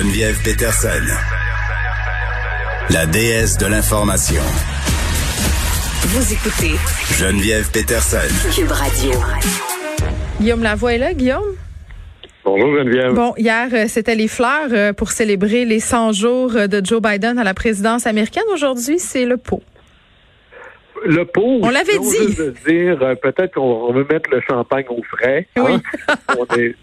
Geneviève Peterson. La déesse de l'information. Vous écoutez Geneviève Peterson. Cube Radio. Guillaume Lavoie est là, Guillaume? Bonjour Geneviève. Bon, hier, euh, c'était les fleurs euh, pour célébrer les 100 jours euh, de Joe Biden à la présidence américaine. Aujourd'hui, c'est le pot. Le pot. On l'avait dit. juste de dire, peut-être qu'on veut mettre le champagne au frais. hein? Oui. On est-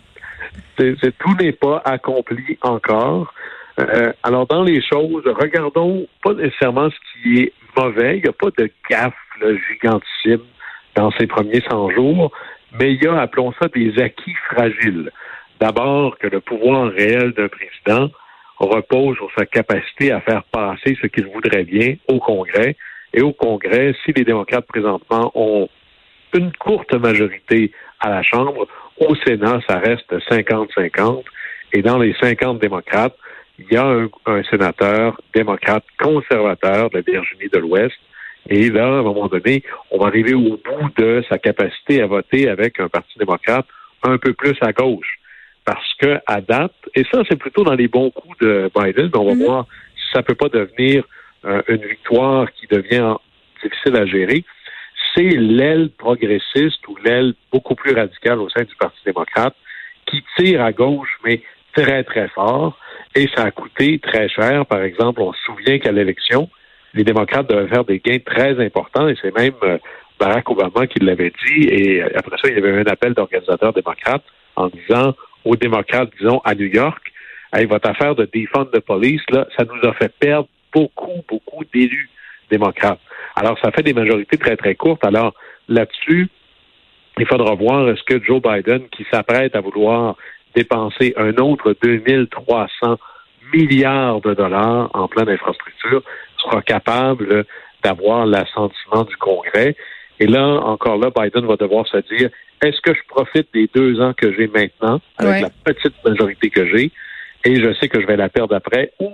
tout n'est pas accompli encore. Euh, alors, dans les choses, regardons pas nécessairement ce qui est mauvais. Il n'y a pas de gaffe là, gigantissime dans ces premiers 100 jours, mais il y a, appelons ça, des acquis fragiles. D'abord, que le pouvoir réel d'un président repose sur sa capacité à faire passer ce qu'il voudrait bien au Congrès. Et au Congrès, si les démocrates présentement ont une courte majorité à la Chambre, au Sénat, ça reste 50-50. Et dans les 50 démocrates, il y a un, un sénateur démocrate conservateur de la Virginie de l'Ouest. Et là, à un moment donné, on va arriver au bout de sa capacité à voter avec un parti démocrate un peu plus à gauche. Parce que à date, et ça, c'est plutôt dans les bons coups de Biden, mais on va voir si ça peut pas devenir euh, une victoire qui devient difficile à gérer, c'est l'aile progressiste ou l'aile beaucoup plus radicale au sein du Parti démocrate qui tire à gauche, mais très, très fort. Et ça a coûté très cher. Par exemple, on se souvient qu'à l'élection, les démocrates devaient faire des gains très importants et c'est même euh, Barack Obama qui l'avait dit. Et euh, après ça, il y avait un appel d'organisateurs démocrates en disant aux démocrates, disons, à New York, hey, votre affaire de défendre de police, là, ça nous a fait perdre beaucoup, beaucoup d'élus démocrates. Alors, ça fait des majorités très, très courtes. Alors, là-dessus, il faudra voir est-ce que Joe Biden, qui s'apprête à vouloir dépenser un autre 2300 milliards de dollars en pleine infrastructure, sera capable d'avoir l'assentiment du Congrès. Et là, encore là, Biden va devoir se dire, est-ce que je profite des deux ans que j'ai maintenant, avec Ouais. la petite majorité que j'ai, et je sais que je vais la perdre après, ou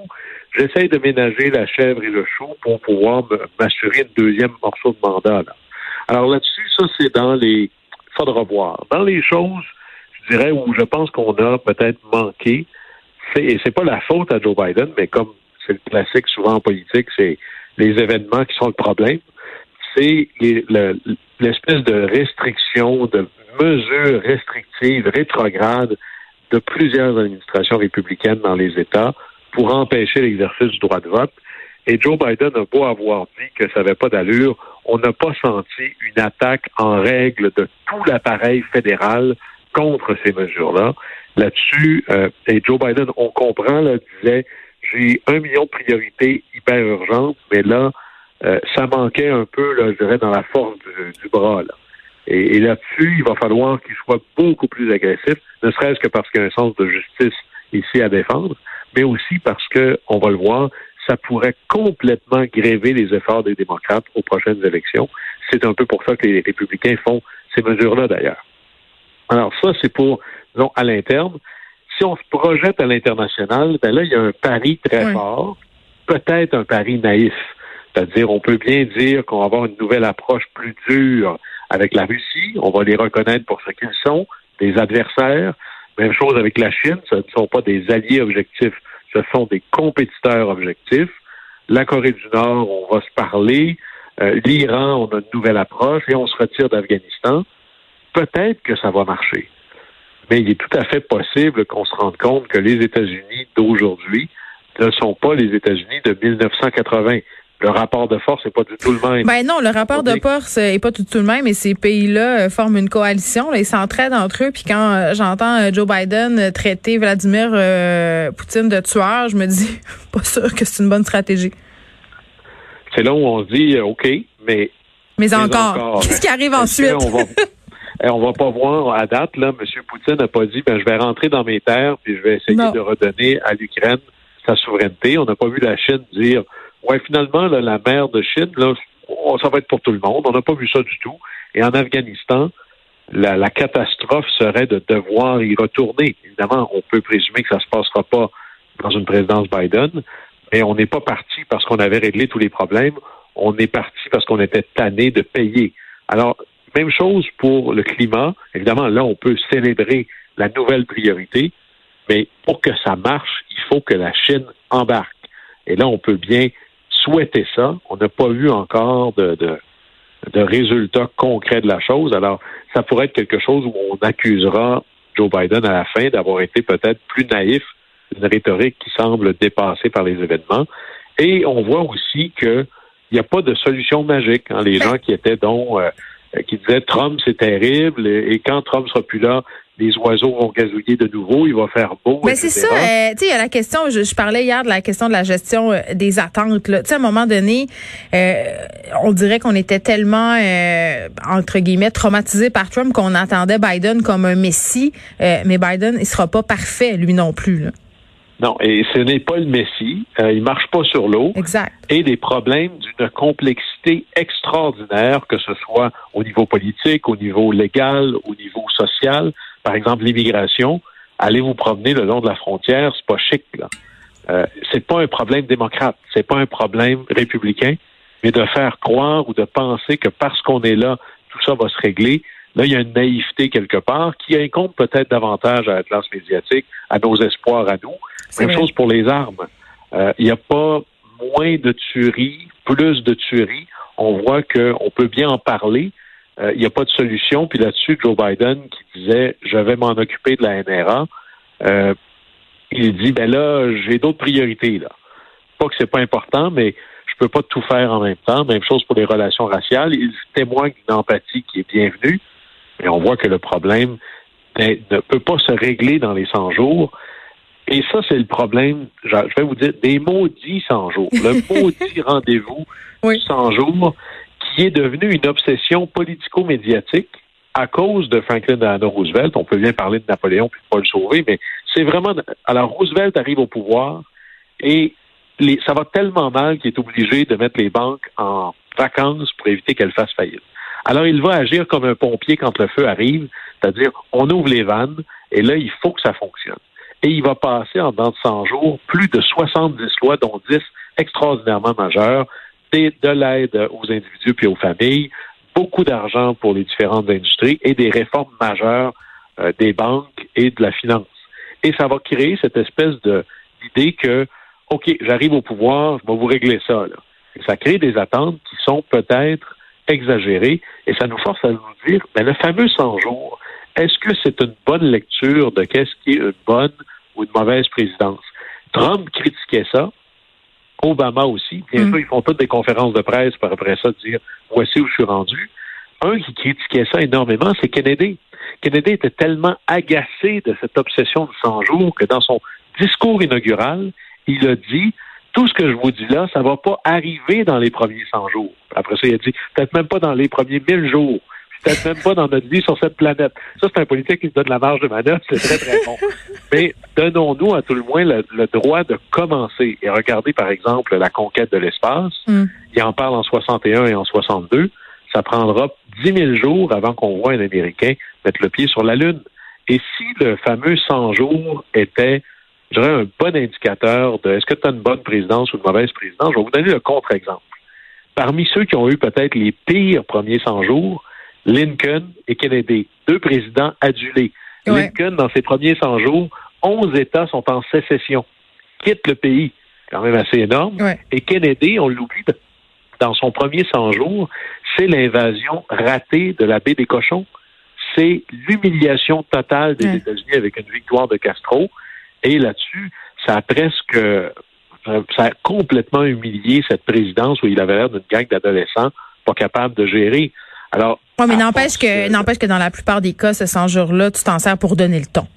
j'essaie de ménager la chèvre et le chou pour pouvoir m'assurer une deuxième morceau de mandat. là. Alors là-dessus, ça, c'est dans les... faudra voir. Dans les choses, je dirais, où je pense qu'on a peut-être manqué, c'est, et c'est pas la faute à Joe Biden, mais comme c'est le classique souvent en politique, c'est les événements qui sont le problème, c'est les- le- l'espèce de restriction, de mesures restrictives, rétrogrades de plusieurs administrations républicaines dans les États pour empêcher l'exercice du droit de vote. Et Joe Biden a beau avoir dit que ça n'avait pas d'allure, on n'a pas senti une attaque en règle de tout l'appareil fédéral contre ces mesures-là. Là-dessus, euh, et Joe Biden, on comprend, là, disait, j'ai un million de priorités hyper urgentes, mais là, euh, ça manquait un peu, là, je dirais, dans la force du, du bras. Là. Et, et là-dessus, il va falloir qu'il soit beaucoup plus agressif, ne serait-ce que parce qu'il y a un sens de justice ici à défendre, mais aussi parce que, on va le voir, ça pourrait complètement gréver les efforts des démocrates aux prochaines élections. C'est un peu pour ça que les républicains font ces mesures-là, d'ailleurs. Alors ça, c'est pour, disons, à l'interne. Si on se projette à l'international, ben là, il y a un pari très Oui. fort, peut-être un pari naïf. C'est-à-dire, on peut bien dire qu'on va avoir une nouvelle approche plus dure avec la Russie. On va les reconnaître pour ce qu'ils sont, des adversaires. Même chose avec la Chine. Ce ne sont pas des alliés objectifs, ce sont des compétiteurs objectifs. La Corée du Nord, on va se parler. Euh, L'Iran, on a une nouvelle approche et on se retire d'Afghanistan. Peut-être que ça va marcher. Mais il est tout à fait possible qu'on se rende compte que les États-Unis d'aujourd'hui ne sont pas les États-Unis de 1980. Le rapport de force n'est pas du tout le même. Ben non, le rapport de force est pas tout, tout le même et ces pays-là euh, forment une coalition. Là, ils s'entraident entre eux. Puis quand euh, j'entends euh, Joe Biden traiter Vladimir euh, Poutine de tueur, je me dis pas sûr que c'est une bonne stratégie. C'est là où on se dit, OK, mais Mais Mais encore, encore, qu'est-ce qui arrive ensuite? va- Eh, on va pas voir à date, là, M. Poutine n'a pas dit, ben, je vais rentrer dans mes terres puis je vais essayer Non. de redonner à l'Ukraine sa souveraineté. On n'a pas vu la Chine dire, ouais, finalement, la mer de Chine, ça va être pour tout le monde. On n'a pas vu ça du tout. Et en Afghanistan, la, la catastrophe serait de devoir y retourner. Évidemment, on peut présumer que ça se passera pas dans une présidence Biden, mais on n'est pas parti parce qu'on avait réglé tous les problèmes. On est parti parce qu'on était tanné de payer. Alors, même chose pour le climat. Évidemment, là, on peut célébrer la nouvelle priorité, mais pour que ça marche, il faut que la Chine embarque. Et là, on peut bien souhaiter ça. On n'a pas vu encore de, de, de résultats concrets de la chose. Alors, ça pourrait être quelque chose où on accusera Joe Biden à la fin d'avoir été peut-être plus naïf d'une rhétorique qui semble dépassée par les événements. Et on voit aussi qu'il n'y a pas de solution magique. hein. Les gens qui étaient donc euh, qui disaient Trump c'est terrible et, et quand Trump sera plus là, les oiseaux vont gazouiller de nouveau, il va faire beau. Mais c'est ça, euh, tu sais, il y a la question, je, je parlais hier de la question de la gestion euh, des attentes. Tu sais, à un moment donné, euh, on dirait qu'on était tellement, entre guillemets, traumatisé par Trump qu'on attendait Biden comme un messie. Mais Biden, il sera pas parfait, lui non plus. Là. Non, et ce n'est pas le Messie. Euh, il marche pas sur l'eau. Exact. et des problèmes d'une complexité extraordinaire, que ce soit au niveau politique, au niveau légal, au niveau social. Par exemple, l'immigration. Allez vous promener le long de la frontière, c'est pas chic, là. Euh, c'est pas un problème démocrate, c'est pas un problème républicain, mais de faire croire ou de penser que parce qu'on est là, tout ça va se régler. Là, il y a une naïveté quelque part qui incombe peut-être davantage à la classe médiatique, à nos espoirs à nous. Même vrai. chose pour les armes. Euh, Il n'y a pas moins de tueries, plus de tueries. On voit qu'on peut bien en parler. Euh, Il n'y a pas de solution. Puis là-dessus, Joe Biden qui disait je vais m'en occuper de la NRA, euh, il dit ben là, j'ai d'autres priorités là. Pas que c'est pas important, mais je peux pas tout faire en même temps. Même chose pour les relations raciales. Il témoigne d'une empathie qui est bienvenue, mais on voit que le problème ne peut pas se régler dans les 100 jours. Et ça, c'est le problème, je je vais vous dire, des maudits 100 jours. Le maudit rendez-vous Oui. 100 jours qui est devenu une obsession politico-médiatique à cause de Franklin Delano Roosevelt. On peut bien parler de Napoléon puis de Paul Sauvé, mais c'est vraiment... Alors, Roosevelt arrive au pouvoir et ça va tellement mal qu'il est obligé de mettre les banques en vacances pour éviter qu'elles fassent faillite. Alors, il va agir comme un pompier quand le feu arrive, c'est-à-dire, on ouvre les vannes et là, il faut que ça fonctionne. Et il va passer en dans de 100 jours plus de 70 lois, dont 10 extraordinairement majeures, de l'aide aux individus puis aux familles, beaucoup d'argent pour les différentes industries et des réformes majeures euh, des banques et de la finance. Et ça va créer cette espèce d'idée que, OK, j'arrive au pouvoir, je vais vous régler ça. Et ça crée des attentes qui sont peut-être exagérées et ça nous force à nous dire, mais le fameux 100 jours, est-ce que c'est une bonne lecture de qu'est-ce qui est une bonne ou une mauvaise présidence? Trump critiquait ça. Obama aussi. Bien Mm. sûr, ils font toutes des conférences de presse pour après ça dire voici où je suis rendu. Un qui critiquait ça énormément, c'est Kennedy. Kennedy était tellement agacé de cette obsession de 100 jours que dans son discours inaugural, il a dit tout ce que je vous dis là, ça va pas arriver dans les premiers 100 jours. Après ça, il a dit peut-être même pas dans les premiers 1000 jours. Peut-être même pas dans notre vie sur cette planète. Ça, c'est un politique qui se donne la marge de manœuvre, c'est très, très bon. Mais donnons-nous à tout le moins le, le droit de commencer. Et regardez, par exemple, la conquête de l'espace. Mm. Il en parle en 61 et en 62. Ça prendra 10 000 jours avant qu'on voit un Américain mettre le pied sur la Lune. Et si le fameux 100 jours était, je dirais, un bon indicateur de est-ce que tu as une bonne présidence ou une mauvaise présidence, je vais vous donner le contre-exemple. Parmi ceux qui ont eu peut-être les pires premiers 100 jours, Lincoln et Kennedy, deux présidents adulés. Ouais. Lincoln, dans ses premiers 100 jours, 11 États sont en sécession, quittent le pays, quand même assez énorme. Ouais. Et Kennedy, on l'oublie, dans son premier 100 jours, c'est l'invasion ratée de la baie des Cochons. C'est l'humiliation totale des Ouais. États-Unis avec une victoire de Castro. Et là-dessus, ça a presque, euh, ça a complètement humilié cette présidence où il avait l'air d'une gang d'adolescents pas capables de gérer. Alors, Ouais, mais n'empêche que, n'empêche que dans la plupart des cas, ce 100 jours-là, tu t'en sers pour donner le ton.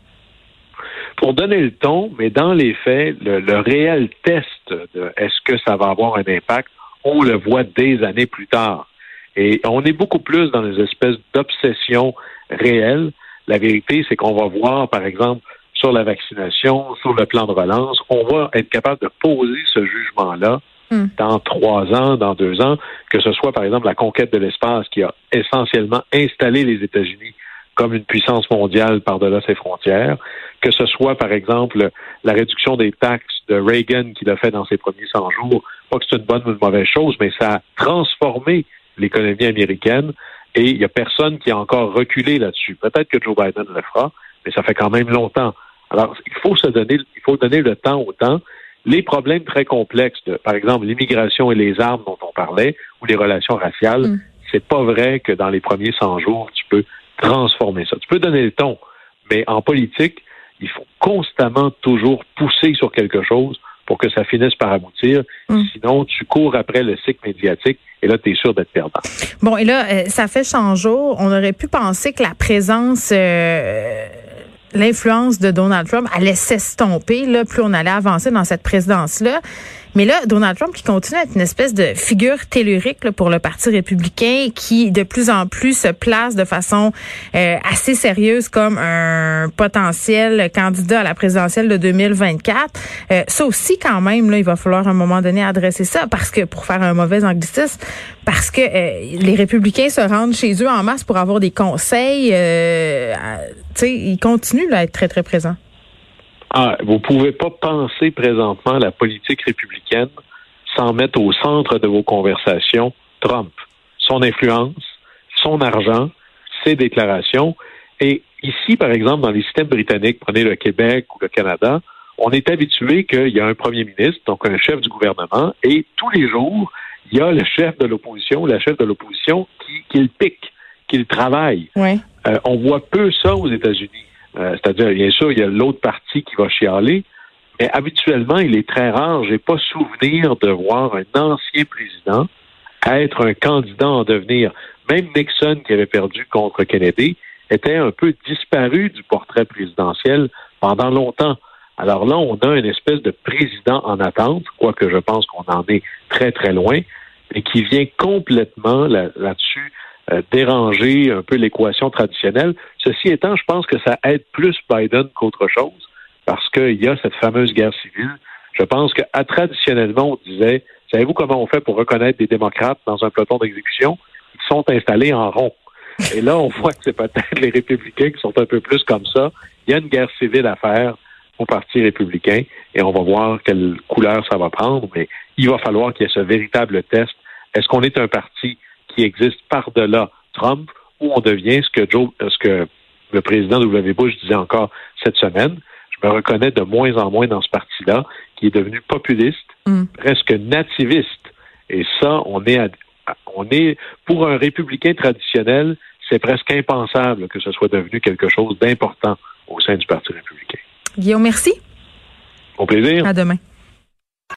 pour donner le ton, mais dans les faits, le, le réel test de est-ce que ça va avoir un impact, on le voit des années plus tard. Et on est beaucoup plus dans des espèces d'obsessions réelle. La vérité, c'est qu'on va voir, par exemple, sur la vaccination, sur le plan de relance, on va être capable de poser ce jugement-là Hmm. dans trois ans, dans deux ans, que ce soit, par exemple, la conquête de l'espace qui a essentiellement installé les États-Unis comme une puissance mondiale par-delà ses frontières, que ce soit, par exemple, la réduction des taxes de Reagan qu'il a fait dans ses premiers 100 jours, pas que c'est une bonne ou une mauvaise chose, mais ça a transformé l'économie américaine et il n'y a personne qui a encore reculé là-dessus. Peut-être que Joe Biden le fera, mais ça fait quand même longtemps. Alors, il faut se donner, il faut donner le temps au temps. Les problèmes très complexes, de, par exemple l'immigration et les armes dont on parlait, ou les relations raciales, Mm. c'est pas vrai que dans les premiers 100 jours, tu peux transformer ça. Tu peux donner le ton, mais en politique, il faut constamment toujours pousser sur quelque chose pour que ça finisse par aboutir. Mm. Sinon, tu cours après le cycle médiatique et là, tu es sûr d'être perdant. Bon, et là, euh, ça fait 100 jours. On aurait pu penser que la présence, euh, l'influence de Donald Trump allait s'estomper, là, plus on allait avancer dans cette présidence-là. Mais là, Donald Trump qui continue à être une espèce de figure tellurique pour le Parti républicain, qui de plus en plus se place de façon euh, assez sérieuse comme un potentiel candidat à la présidentielle de 2024. Euh, ça aussi, quand même, là, il va falloir à un moment donné adresser ça parce que pour faire un mauvais anglicisme, parce que euh, les républicains se rendent chez eux en masse pour avoir des conseils. Euh, ils continuent à être très très présents. Ah, vous pouvez pas penser présentement la politique républicaine sans mettre au centre de vos conversations Trump, son influence, son argent, ses déclarations. Et ici, par exemple, dans les systèmes britanniques, prenez le Québec ou le Canada, on est habitué qu'il y a un premier ministre, donc un chef du gouvernement, et tous les jours, il y a le chef de l'opposition, la chef de l'opposition qui, qui le pique, qui le travaille. Ouais. Euh, on voit peu ça aux États-Unis. Euh, C'est-à-dire, bien sûr, il y a l'autre partie qui va chialer, mais habituellement, il est très rare. J'ai pas souvenir de voir un ancien président être un candidat en devenir. Même Nixon, qui avait perdu contre Kennedy, était un peu disparu du portrait présidentiel pendant longtemps. Alors là, on a une espèce de président en attente, quoique je pense qu'on en est très, très loin, mais qui vient complètement là- là-dessus euh, déranger un peu l'équation traditionnelle. Ceci étant, je pense que ça aide plus Biden qu'autre chose, parce qu'il y a cette fameuse guerre civile. Je pense que traditionnellement, on disait, savez-vous comment on fait pour reconnaître des démocrates dans un peloton d'exécution? Ils sont installés en rond. Et là, on voit que c'est peut-être les républicains qui sont un peu plus comme ça. Il y a une guerre civile à faire au Parti républicain et on va voir quelle couleur ça va prendre, mais il va falloir qu'il y ait ce véritable test. Est-ce qu'on est un parti qui existe par-delà Trump ou on devient ce que Joe, ce que le président W. Bush disait encore cette semaine? Je me reconnais de moins en moins dans ce parti-là, qui est devenu populiste, Mm. presque nativiste. Et ça, on est, à- on est pour un républicain traditionnel, c'est presque impensable que ce soit devenu quelque chose d'important au sein du Parti républicain. Guillaume, merci. Au plaisir. À demain.